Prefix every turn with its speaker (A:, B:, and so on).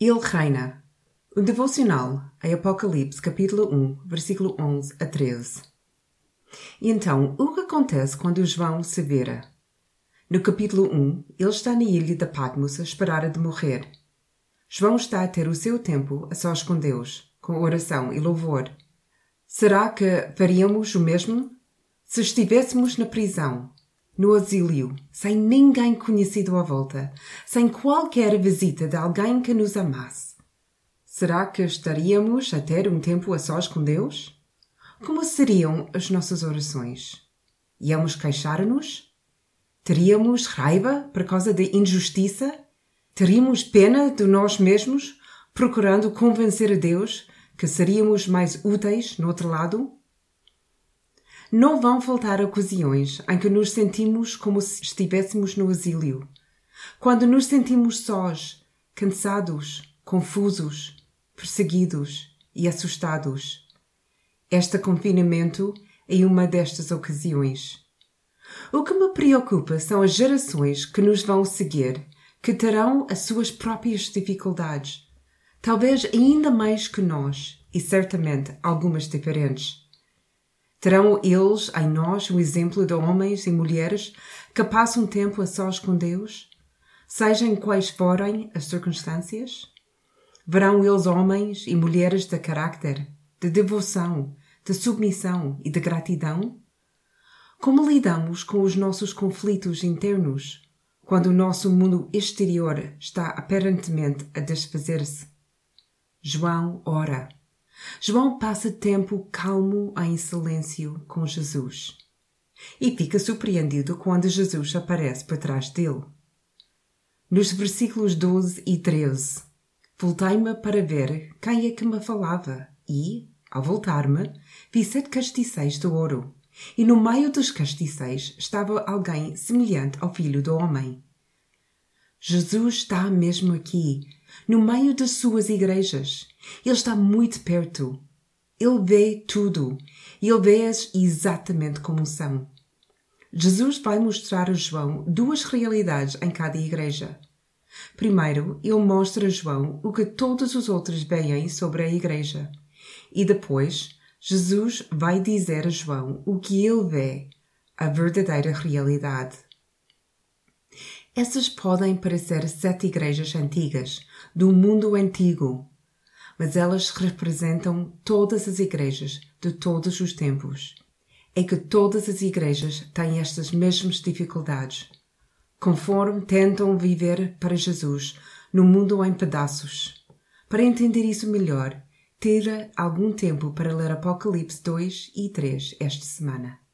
A: Ele reina. O devocional é Apocalipse, capítulo 1, versículo 11 a 13. E então, o que acontece quando João se vira? No capítulo 1, ele está na ilha de Patmos a esperar de morrer. João está a ter o seu tempo a sós com Deus, com oração e louvor. Será que faríamos o mesmo? Se estivéssemos na prisão, no exílio, sem ninguém conhecido à volta, sem qualquer visita de alguém que nos amasse. Será que estaríamos a ter um tempo a sós com Deus? Como seriam as nossas orações? Íamos queixar-nos? Teríamos raiva por causa da injustiça? Teríamos pena de nós mesmos, procurando convencer a Deus que seríamos mais úteis no outro lado? Não vão faltar ocasiões em que nos sentimos como se estivéssemos no exílio. Quando nos sentimos sós, cansados, confusos, perseguidos e assustados. Este confinamento é uma destas ocasiões. O que me preocupa são as gerações que nos vão seguir, que terão as suas próprias dificuldades, talvez ainda mais que nós, e certamente algumas diferentes. Terão eles em nós o exemplo de homens e mulheres que passam tempo a sós com Deus, sejam quais forem as circunstâncias? Verão eles homens e mulheres de caráter, de devoção, de submissão e de gratidão? Como lidamos com os nossos conflitos internos quando o nosso mundo exterior está aparentemente a desfazer-se? João ora. João passa tempo calmo em silêncio com Jesus e fica surpreendido quando Jesus aparece por trás dele. Nos versículos 12 e 13, voltei-me para ver quem é que me falava e, ao voltar-me, vi sete castiçais de ouro e no meio dos castiçais estava alguém semelhante ao filho do homem. Jesus está mesmo aqui, no meio das suas igrejas. Ele está muito perto. Ele vê tudo e ele vê-as exatamente como são. Jesus vai mostrar a João duas realidades em cada igreja. Primeiro, ele mostra a João o que todos os outros veem sobre a igreja. E depois, Jesus vai dizer a João o que ele vê, a verdadeira realidade. Essas podem parecer sete igrejas antigas, do mundo antigo, mas elas representam todas as igrejas de todos os tempos. É que todas as igrejas têm estas mesmas dificuldades, conforme tentam viver para Jesus no mundo em pedaços. Para entender isso melhor, tira algum tempo para ler Apocalipse 2 e 3 esta semana.